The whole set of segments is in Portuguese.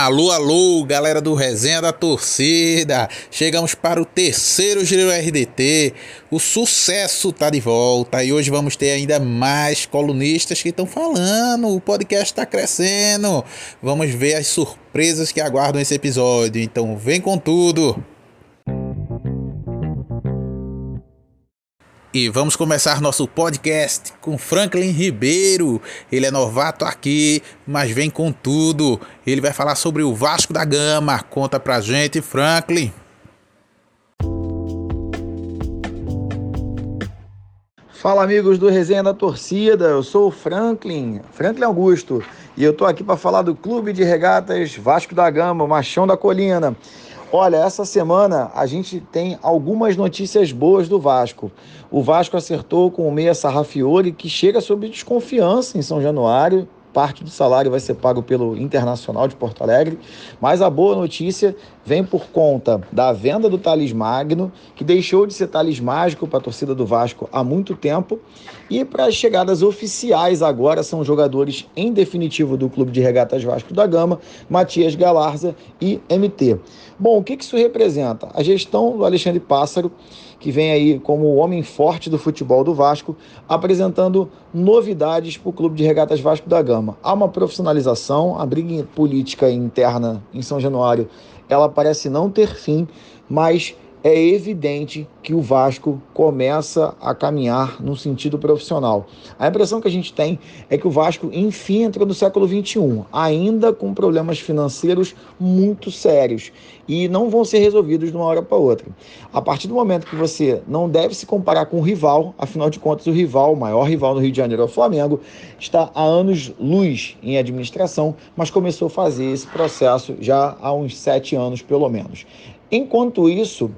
Alô, alô, galera do Resenha da Torcida. Chegamos para o terceiro Giro RDT. O sucesso tá de volta e hoje vamos ter ainda mais colunistas que estão falando. O podcast está crescendo. Vamos ver as surpresas que aguardam esse episódio. Então, vem com tudo. E vamos começar nosso podcast com Franklin Ribeiro. Ele é novato aqui, mas vem com tudo. Ele vai falar sobre o Vasco da Gama. Conta pra gente, Franklin. Fala amigos do Resenha da Torcida, eu sou o Franklin, Franklin Augusto, e eu tô aqui para falar do Clube de Regatas Vasco da Gama, Machão da Colina. Olha, essa semana a gente tem algumas notícias boas do Vasco. O Vasco acertou com o Meia Sarrafiori, que chega sob desconfiança em São Januário. Parte do salário vai ser pago pelo Internacional de Porto Alegre. Mas a boa notícia vem por conta da venda do Thales Magno, que deixou de ser Thales Mágico para a torcida do Vasco há muito tempo. E para as chegadas oficiais agora são jogadores em definitivo do Clube de Regatas Vasco da Gama, Matias Galarza e MT. Bom, o que isso representa? A gestão do Alexandre Pássaro, que vem aí como o homem forte do futebol do Vasco, apresentando novidades para o Clube de Regatas Vasco da Gama. Há uma profissionalização, a briga política interna em São Januário, ela parece não ter fim, mas é evidente que o Vasco começa a caminhar no sentido profissional. A impressão que a gente tem é que o Vasco, enfim, entrou no século XXI, ainda com problemas financeiros muito sérios e não vão ser resolvidos de uma hora para outra. A partir do momento que você não deve se comparar com o rival, afinal de contas, o rival, o maior rival no Rio de Janeiro é o Flamengo, está há anos luz em administração, mas começou a fazer esse processo já há uns sete anos, pelo menos. Enquanto isso,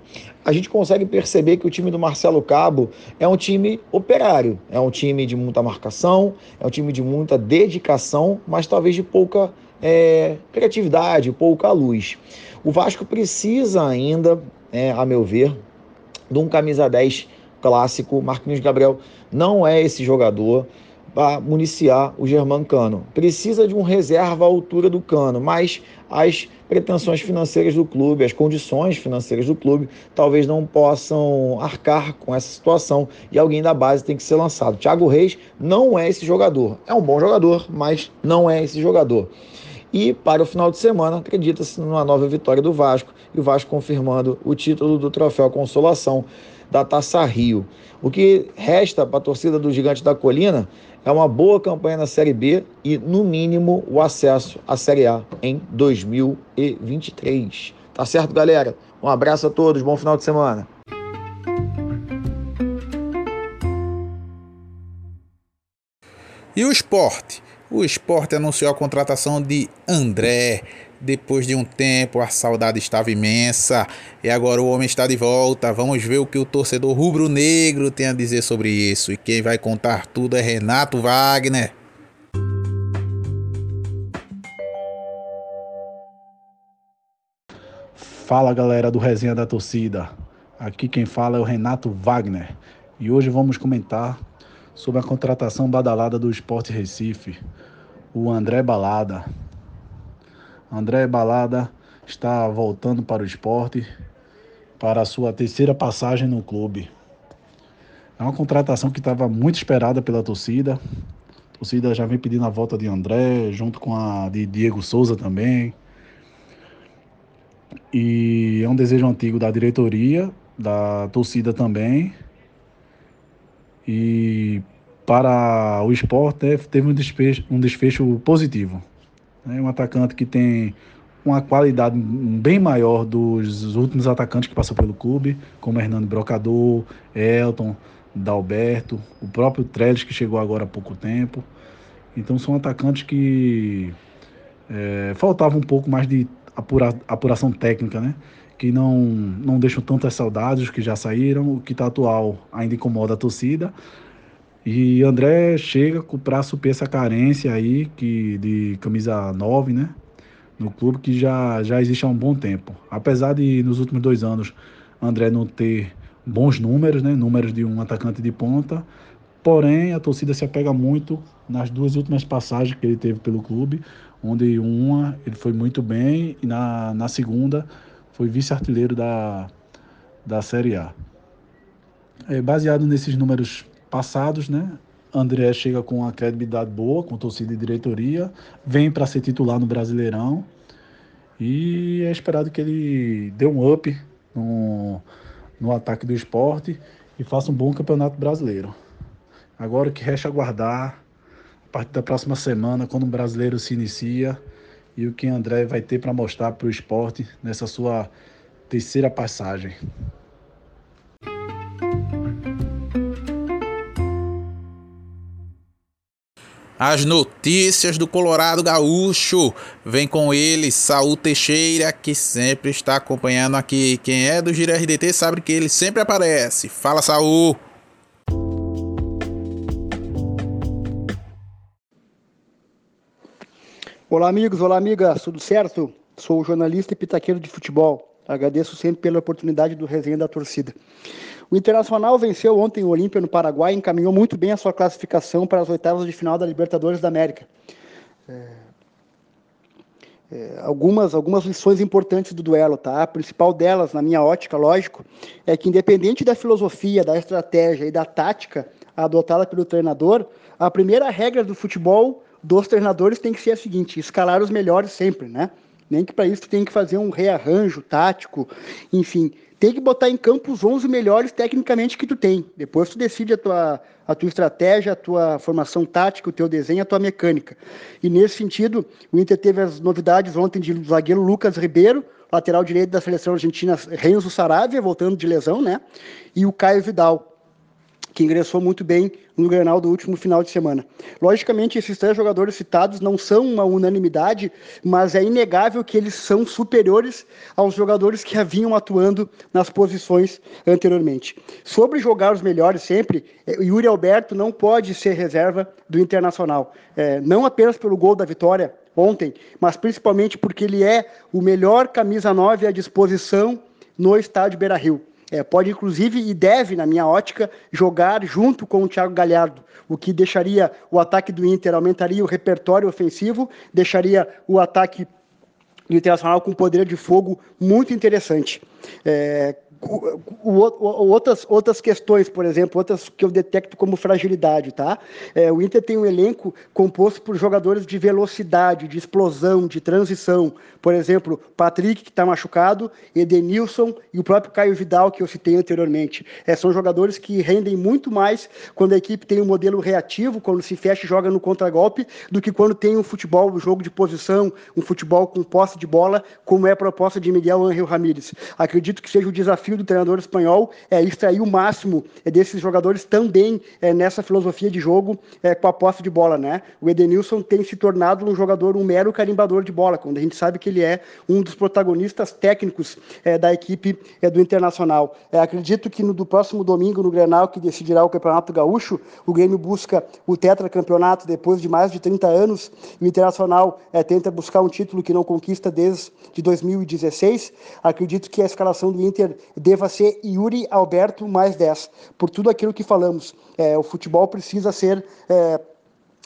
a gente consegue perceber que o time do Marcelo Cabo é um time operário, é um time de muita marcação, é um time de muita dedicação, mas talvez de pouca é, criatividade, pouca luz. O Vasco precisa ainda, é, a meu ver, de um camisa 10 clássico. Marquinhos Gabriel não é esse jogador para municiar o Germán Cano. Precisa de um reserva à altura do Cano, mas as pretensões financeiras do clube, as condições financeiras do clube, talvez não possam arcar com essa situação e alguém da base tem que ser lançado. Thiago Reis não é esse jogador. É um bom jogador, mas não é esse jogador. E para o final de semana, acredita-se numa nova vitória do Vasco e o Vasco confirmando o título do Troféu Consolação da Taça Rio. O que resta para a torcida do Gigante da Colina é uma boa campanha na Série B e, no mínimo, o acesso à Série A em 2023. Tá certo, galera? Um abraço a todos, bom final de semana. E o esporte? O esporte anunciou a contratação de André. Depois de um tempo, a saudade estava imensa e agora o homem está de volta. Vamos ver o que o torcedor rubro-negro tem a dizer sobre isso. E quem vai contar tudo é Renato Wagner. Fala galera do Resenha da Torcida. Aqui quem fala é o Renato Wagner. E hoje vamos comentar sobre a contratação badalada do Esporte Recife, o André Balada. André Balada está voltando para o esporte para a sua terceira passagem no clube. É uma contratação que estava muito esperada pela torcida. A torcida já vem pedindo a volta de André, junto com a de Diego Souza também. E é um desejo antigo da diretoria, da torcida também. E para o esporte né, teve um desfecho, um desfecho positivo. É um atacante que tem uma qualidade bem maior dos últimos atacantes que passou pelo clube, como Hernando Brocador, Elton, Dalberto, o próprio Trellis que chegou agora há pouco tempo. Então são atacantes que é, faltava um pouco mais de apura, apuração técnica, né? Que não, não deixam tantas saudades, os que já saíram, o que está atual ainda incomoda a torcida. E André chega para suprir essa carência aí que, de camisa 9, né? No clube que já, já existe há um bom tempo. Apesar de nos últimos dois anos André não ter bons números, né? Números de um atacante de ponta. Porém, a torcida se apega muito nas duas últimas passagens que ele teve pelo clube, onde uma ele foi muito bem e na, na segunda foi vice-artilheiro da, da Série A. É, baseado nesses números passados, né? André chega com uma credibilidade boa, com torcida e diretoria, vem para ser titular no Brasileirão e é esperado que ele dê um up no, no ataque do esporte e faça um bom campeonato brasileiro. Agora o que resta aguardar a partir da próxima semana, quando o brasileiro se inicia e o que André vai ter para mostrar para o esporte nessa sua terceira passagem. As notícias do Colorado Gaúcho. Vem com ele, Saul Teixeira, que sempre está acompanhando aqui. Quem é do Gira RDT sabe que ele sempre aparece. Fala, Saul! Olá, amigos, olá, amigas, tudo certo? Sou jornalista e pitaqueiro de futebol. Agradeço sempre pela oportunidade do resenha da torcida. O Internacional venceu ontem o Olímpia no Paraguai e encaminhou muito bem a sua classificação para as oitavas de final da Libertadores da América. É, é, algumas, algumas lições importantes do duelo, tá? A principal delas, na minha ótica, lógico, é que independente da filosofia, da estratégia e da tática adotada pelo treinador, a primeira regra do futebol dos treinadores tem que ser a seguinte: escalar os melhores sempre, né? Nem que para isso tem que fazer um rearranjo tático, enfim, tem que botar em campo os 11 melhores tecnicamente que tu tem. Depois tu decide a tua, a tua estratégia, a tua formação tática, o teu desenho, a tua mecânica. E nesse sentido, o Inter teve as novidades ontem de zagueiro Lucas Ribeiro, lateral direito da seleção argentina Renzo Saravia, voltando de lesão, né? E o Caio Vidal que ingressou muito bem no Grenal do último final de semana. Logicamente, esses três jogadores citados não são uma unanimidade, mas é inegável que eles são superiores aos jogadores que haviam atuando nas posições anteriormente. Sobre jogar os melhores sempre, é, Yuri Alberto não pode ser reserva do Internacional. É, não apenas pelo gol da vitória ontem, mas principalmente porque ele é o melhor camisa 9 à disposição no estádio Beira-Rio. É, pode, inclusive, e deve, na minha ótica, jogar junto com o Thiago Galhardo, o que deixaria o ataque do Inter, aumentaria o repertório ofensivo, deixaria o ataque do Internacional com poder de fogo muito interessante. É, o, o, outras, outras questões, por exemplo, outras que eu detecto como fragilidade, tá? É, o Inter tem um elenco composto por jogadores de velocidade, de explosão, de transição. Por exemplo, Patrick, que está machucado, Edenilson e o próprio Caio Vidal, que eu citei anteriormente. É, são jogadores que rendem muito mais quando a equipe tem um modelo reativo, quando se fecha e joga no contragolpe, do que quando tem um futebol, um jogo de posição, um futebol com posse de bola, como é a proposta de Miguel Ángel Ramírez. Acredito que seja o desafio do treinador espanhol é extrair o máximo é, desses jogadores também é, nessa filosofia de jogo é, com a posse de bola, né? O Edenilson tem se tornado um jogador, um mero carimbador de bola, quando a gente sabe que ele é um dos protagonistas técnicos é, da equipe é, do Internacional. É, acredito que no do próximo domingo, no Grenal, que decidirá o Campeonato Gaúcho, o Grêmio busca o tetracampeonato depois de mais de 30 anos, e o Internacional tenta buscar um título que não conquista desde de 2016. Acredito que a escalação do Inter deva ser Yuri Alberto mais 10. Por tudo aquilo que falamos, é, o futebol precisa ser é,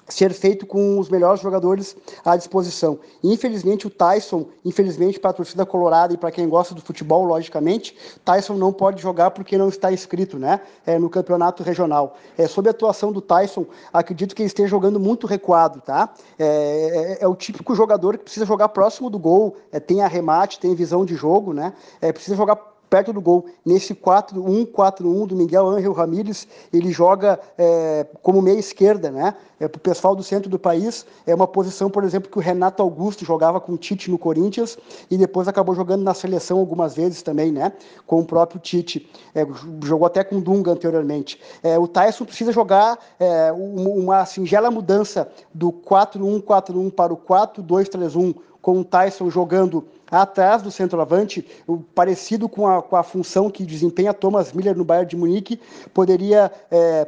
ser feito com os melhores jogadores à disposição. Infelizmente, o Tyson, infelizmente para a torcida colorada e para quem gosta do futebol, logicamente, Tyson não pode jogar porque não está inscrito né, é, no campeonato regional. É, sobre a atuação do Tyson, acredito que ele esteja jogando muito recuado. Tá? É, é, é o típico jogador que precisa jogar próximo do gol, é, tem arremate, tem visão de jogo, né, é, precisa jogar perto do gol. Nesse 4-1-4-1 do Miguel Ángel Ramírez, ele joga é, como meia esquerda, né? É, para o pessoal do centro do país, é uma posição, por exemplo, que o Renato Augusto jogava com o Tite no Corinthians e depois acabou jogando na seleção algumas vezes também, né? Com o próprio Tite. É, jogou até com o Dunga anteriormente. É, o Tyson precisa jogar é, uma singela mudança do 4-1-4-1 para o 4-2-3-1 com o Tyson jogando atrás do centroavante, parecido com a, com a função que desempenha Thomas Miller no Bayern de Munique, poderia é,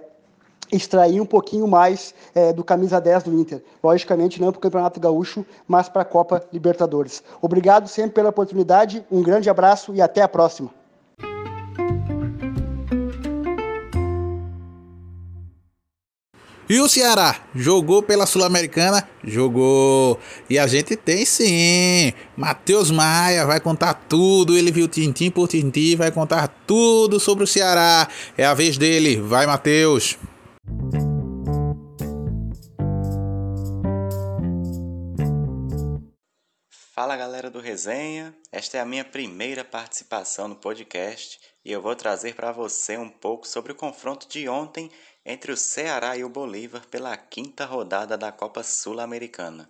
extrair um pouquinho mais é, do camisa 10 do Inter. Logicamente não para o Campeonato Gaúcho, mas para a Copa Libertadores. Obrigado sempre pela oportunidade, um grande abraço e até a próxima. E o Ceará jogou pela Sul-Americana? Jogou. E a gente tem sim. Matheus Maia vai contar tudo. Ele viu tintim por tintim, vai contar tudo sobre o Ceará. É a vez dele. Vai, Matheus. Fala galera do Resenha, esta é a minha primeira participação no podcast e eu vou trazer para você um pouco sobre o confronto de ontem entre o Ceará e o Bolívar pela quinta rodada da Copa Sul-Americana.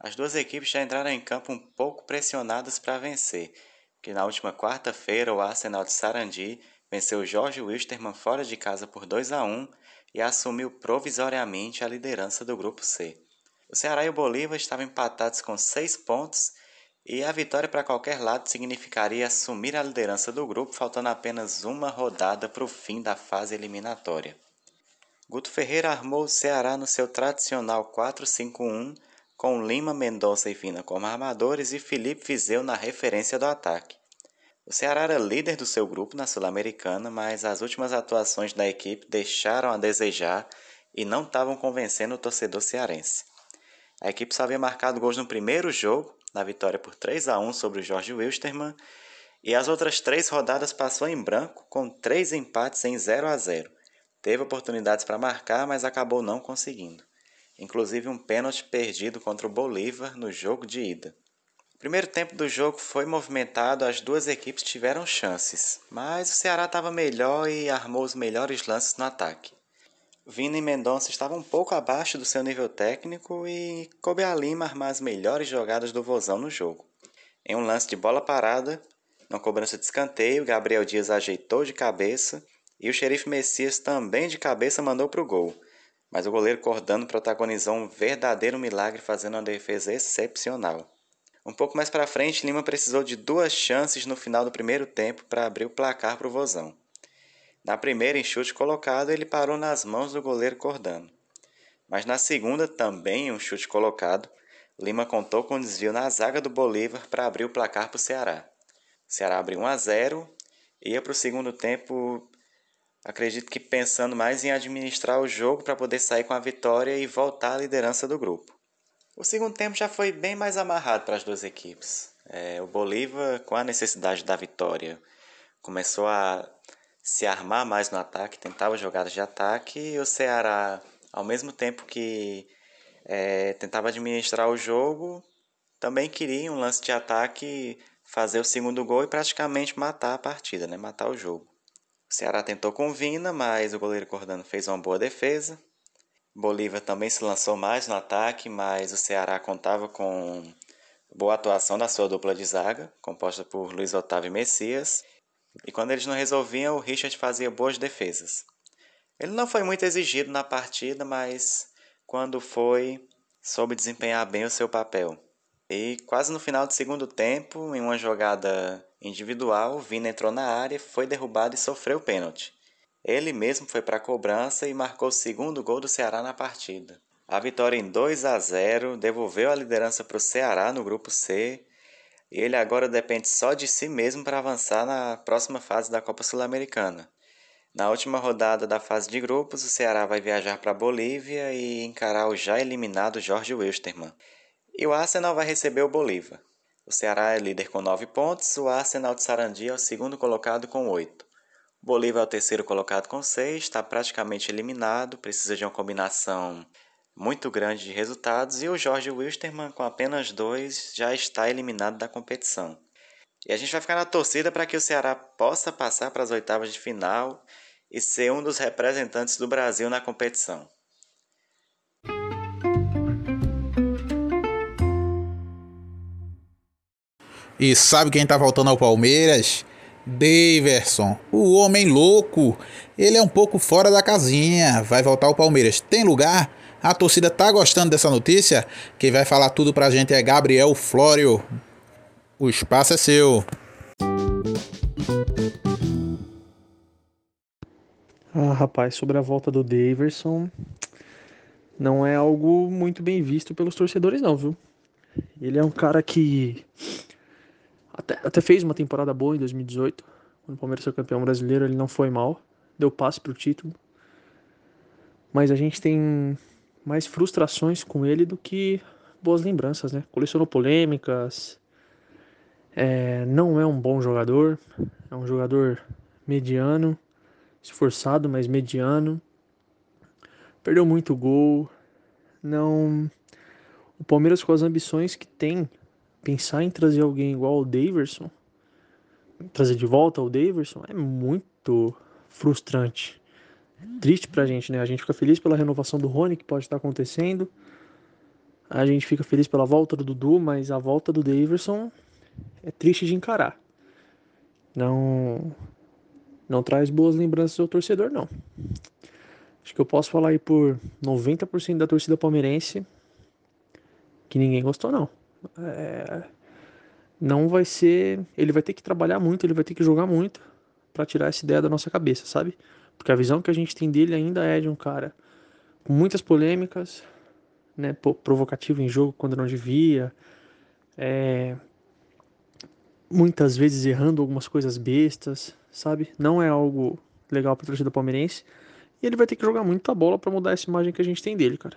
As duas equipes já entraram em campo um pouco pressionadas para vencer, que na última quarta-feira o Arsenal de Sarandi venceu Jorge Wilstermann fora de casa por 2 a 1 e assumiu provisoriamente a liderança do grupo C. O Ceará e o Bolívar estavam empatados com seis pontos e a vitória para qualquer lado significaria assumir a liderança do grupo, faltando apenas uma rodada para o fim da fase eliminatória. Guto Ferreira armou o Ceará no seu tradicional 4-5-1, com Lima, Mendonça e Vina como armadores e Felipe Vizeu na referência do ataque. O Ceará era líder do seu grupo na Sul-Americana, mas as últimas atuações da equipe deixaram a desejar e não estavam convencendo o torcedor cearense. A equipe só havia marcado gols no primeiro jogo, na vitória por 3 a 1 sobre o Jorge Wilstermann, e as outras três rodadas passou em branco, com três empates em 0 a 0. Teve oportunidades para marcar, mas acabou não conseguindo. Inclusive um pênalti perdido contra o Bolívar no jogo de ida. O primeiro tempo do jogo foi movimentado, as duas equipes tiveram chances, mas o Ceará estava melhor e armou os melhores lances no ataque. Vina e Mendonça estavam um pouco abaixo do seu nível técnico e coube a Lima armar as melhores jogadas do Vozão no jogo. Em um lance de bola parada, na cobrança de escanteio, Gabriel Dias ajeitou de cabeça e o xerife Messias também de cabeça mandou para o gol, mas o goleiro Cordano protagonizou um verdadeiro milagre fazendo uma defesa excepcional. Um pouco mais para frente, Lima precisou de duas chances no final do primeiro tempo para abrir o placar para o Vozão. Na primeira, em chute colocado, ele parou nas mãos do goleiro Cordano. Mas na segunda, também um chute colocado, Lima contou com um desvio na zaga do Bolívar para abrir o placar para o Ceará. O Ceará abriu 1 a 0 ia para o segundo tempo acredito que pensando mais em administrar o jogo para poder sair com a vitória e voltar à liderança do grupo. O segundo tempo já foi bem mais amarrado para as duas equipes. É, o Bolívar, com a necessidade da vitória, começou a se armar mais no ataque, tentava jogadas de ataque, e o Ceará, ao mesmo tempo que é, tentava administrar o jogo, também queria um lance de ataque, fazer o segundo gol e praticamente matar a partida, né? matar o jogo. O Ceará tentou com Vina, mas o goleiro Cordano fez uma boa defesa. Bolívar também se lançou mais no ataque, mas o Ceará contava com boa atuação da sua dupla de zaga, composta por Luiz Otávio e Messias. E quando eles não resolviam, o Richard fazia boas defesas. Ele não foi muito exigido na partida, mas quando foi, soube desempenhar bem o seu papel. E quase no final do segundo tempo, em uma jogada individual, Vina entrou na área, foi derrubado e sofreu pênalti. Ele mesmo foi para a cobrança e marcou o segundo gol do Ceará na partida. A vitória em 2 a 0 devolveu a liderança para o Ceará no grupo C. E ele agora depende só de si mesmo para avançar na próxima fase da Copa Sul-Americana. Na última rodada da fase de grupos, o Ceará vai viajar para a Bolívia e encarar o já eliminado Jorge Wilstermann. E o Arsenal vai receber o Bolívar. O Ceará é líder com 9 pontos, o Arsenal de Sarandi é o segundo colocado com 8. O Bolívar é o terceiro colocado com 6, está praticamente eliminado, precisa de uma combinação muito grande de resultados e o Jorge Wilstermann, com apenas 2, já está eliminado da competição. E a gente vai ficar na torcida para que o Ceará possa passar para as oitavas de final e ser um dos representantes do Brasil na competição. E sabe quem tá voltando ao Palmeiras? Daverson, o homem louco. Ele é um pouco fora da casinha. Vai voltar ao Palmeiras. Tem lugar? A torcida tá gostando dessa notícia? Quem vai falar tudo pra gente é Gabriel Flório. O espaço é seu. Ah, rapaz, sobre a volta do Daverson, não é algo muito bem visto pelos torcedores, não, viu? Ele é um cara que até, até fez uma temporada boa em 2018, quando o Palmeiras foi campeão brasileiro, ele não foi mal, deu passe pro título. Mas a gente tem mais frustrações com ele do que boas lembranças, né? Colecionou polêmicas, é, não é um bom jogador, é um jogador mediano, esforçado, mas mediano. Perdeu muito gol. Não. O Palmeiras, com as ambições que tem, pensar em trazer alguém igual ao Daverson, trazer de volta o Daverson, é muito frustrante. É triste pra gente, né? A gente fica feliz pela renovação do Rony, que pode estar acontecendo. A gente fica feliz pela volta do Dudu, mas a volta do Daverson é triste de encarar. Não não traz boas lembranças ao torcedor, não. Acho que eu posso falar aí por 90% da torcida palmeirense que ninguém gostou, não. É... Não vai ser. Ele vai ter que trabalhar muito, ele vai ter que jogar muito para tirar essa ideia da nossa cabeça, sabe? Porque a visão que a gente tem dele ainda é de um cara com muitas polêmicas, né? Provocativo em jogo quando não devia. É, muitas vezes errando algumas coisas bestas, sabe? Não é algo legal para torcida palmeirense. E ele vai ter que jogar muita bola para mudar essa imagem que a gente tem dele, cara.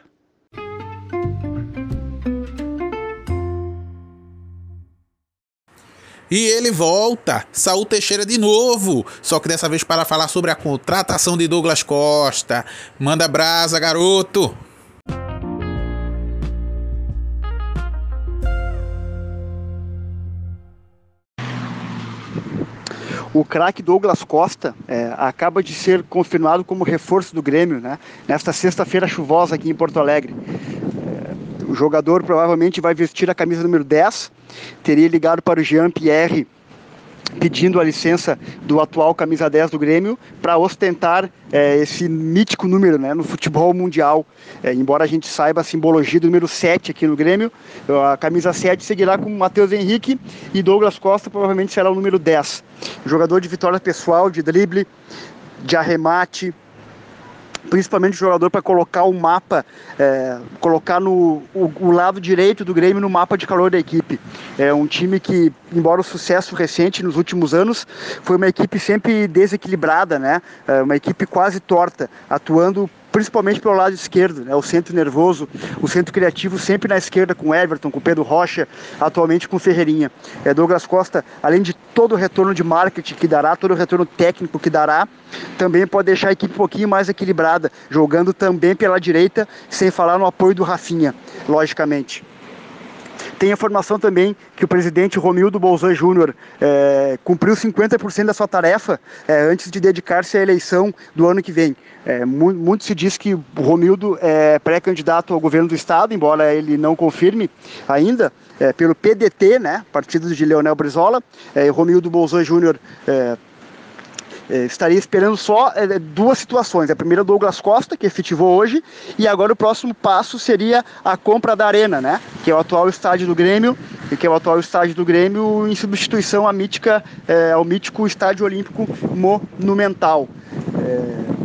E ele volta, Saul Teixeira de novo, só que dessa vez para falar sobre a contratação de Douglas Costa. Manda brasa, garoto! O craque Douglas Costa é, acaba de ser confirmado como reforço do Grêmio, né? Nesta sexta-feira chuvosa aqui em Porto Alegre. O jogador provavelmente vai vestir a camisa número 10. Teria ligado para o Jean Pierre pedindo a licença do atual camisa 10 do Grêmio para ostentar é, esse mítico número né, no futebol mundial. É, embora a gente saiba a simbologia do número 7 aqui no Grêmio, a camisa 7 seguirá com Matheus Henrique e Douglas Costa provavelmente será o número 10. Jogador de vitória pessoal, de drible, de arremate, principalmente o jogador para colocar o mapa, é, colocar no o, o, lado direito do Grêmio no mapa de calor da equipe. É um time que, embora o sucesso recente nos últimos anos, foi uma equipe sempre desequilibrada, né? É uma equipe quase torta, atuando principalmente pelo lado esquerdo, né? o centro nervoso, o centro criativo sempre na esquerda com Everton, com Pedro Rocha, atualmente com Ferreirinha. É, Douglas Costa, além de todo o retorno de marketing que dará, todo o retorno técnico que dará, também pode deixar a equipe um pouquinho mais equilibrada, jogando também pela direita, sem falar no apoio do Rafinha, logicamente. Tem a informação também que o presidente Romildo Bolzan Júnior é, cumpriu 50% da sua tarefa é, antes de dedicar-se à eleição do ano que vem. É, muito, se diz que Romildo é pré-candidato ao governo do estado, embora ele não confirme ainda, pelo PDT, né, partido de Leonel Brizola. Romildo Bolzan Júnior estaria esperando só é, duas situações. A primeira, Douglas Costa, que efetivou hoje, e agora o próximo passo seria a compra da Arena, né? Que é o atual estádio do Grêmio, e que é o atual estádio do Grêmio em substituição à mítica, é, ao mítico Estádio Olímpico Monumental. É...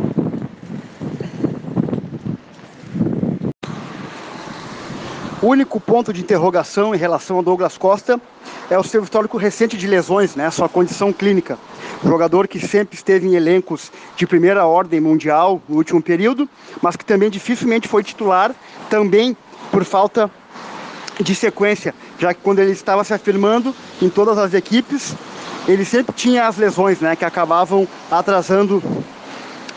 O único ponto de interrogação em relação a Douglas Costa é o seu histórico recente de lesões, né? Sua condição clínica jogador que sempre esteve em elencos de primeira ordem mundial no último período, mas que também dificilmente foi titular, também por falta de sequência, já que quando ele estava se afirmando em todas as equipes, ele sempre tinha as lesões, né, que acabavam atrasando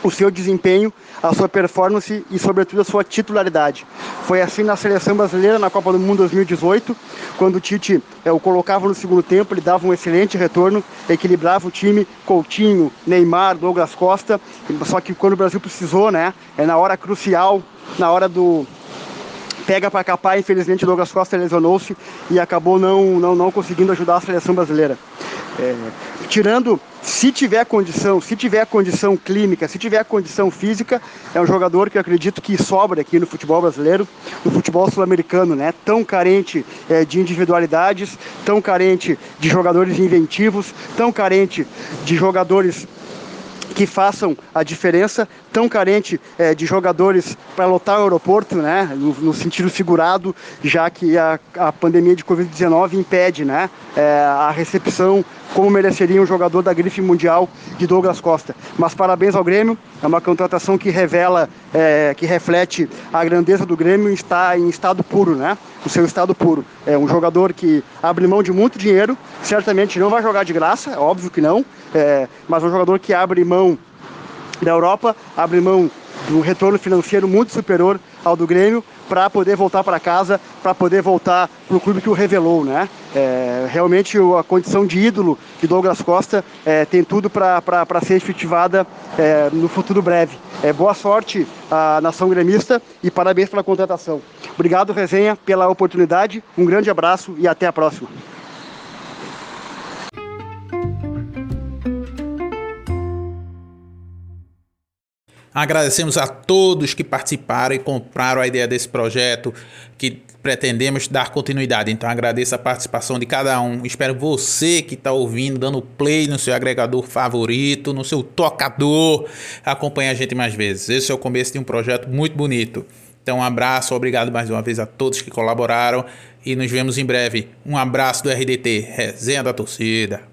o seu desempenho, a sua performance e, sobretudo, a sua titularidade. Foi assim na seleção brasileira na Copa do Mundo 2018, quando o Tite é, o colocava no segundo tempo, ele dava um excelente retorno, equilibrava o time, Coutinho, Neymar, Douglas Costa, só que quando o Brasil precisou, né, é na hora crucial, na hora do, pega para capar, infelizmente o Douglas Costa lesionou-se e acabou não, não, não conseguindo ajudar a seleção brasileira. É, tirando, se tiver condição, se tiver condição clínica, se tiver condição física, é um jogador que eu acredito que sobra aqui no futebol brasileiro, no futebol sul-americano, né? Tão carente é, de individualidades, tão carente de jogadores inventivos, tão carente de jogadores que façam a diferença, tão carente é, de jogadores para lotar o aeroporto, né, no, no, sentido figurado, já que a, a pandemia de Covid-19 impede né, é, a recepção como mereceria um jogador da grife mundial de Douglas Costa. Mas parabéns ao Grêmio, é uma contratação que revela, é, que reflete a grandeza do Grêmio está em estado puro, né? O seu estado puro. É um jogador que abre mão de muito dinheiro, certamente não vai jogar de graça, é óbvio que não, é, mas um jogador que abre mão da Europa, abre mão de um retorno financeiro muito superior ao do Grêmio para poder voltar para casa, para poder voltar para o clube que o revelou, né? É, realmente a condição de ídolo de Douglas Costa é, tem tudo para ser efetivada é, no futuro breve. É, boa sorte à nação gremista e parabéns pela contratação. Obrigado, Resenha, pela oportunidade. Um grande abraço e até a próxima. Agradecemos a todos que participaram e compraram a ideia desse projeto que pretendemos dar continuidade. Então agradeço a participação de cada um. Espero você que está ouvindo, dando play no seu agregador favorito, no seu tocador, acompanhe a gente mais vezes. Esse é o começo de um projeto muito bonito. Então um abraço, obrigado mais uma vez a todos que colaboraram e nos vemos em breve. Um abraço do RDT, Resenha da Torcida.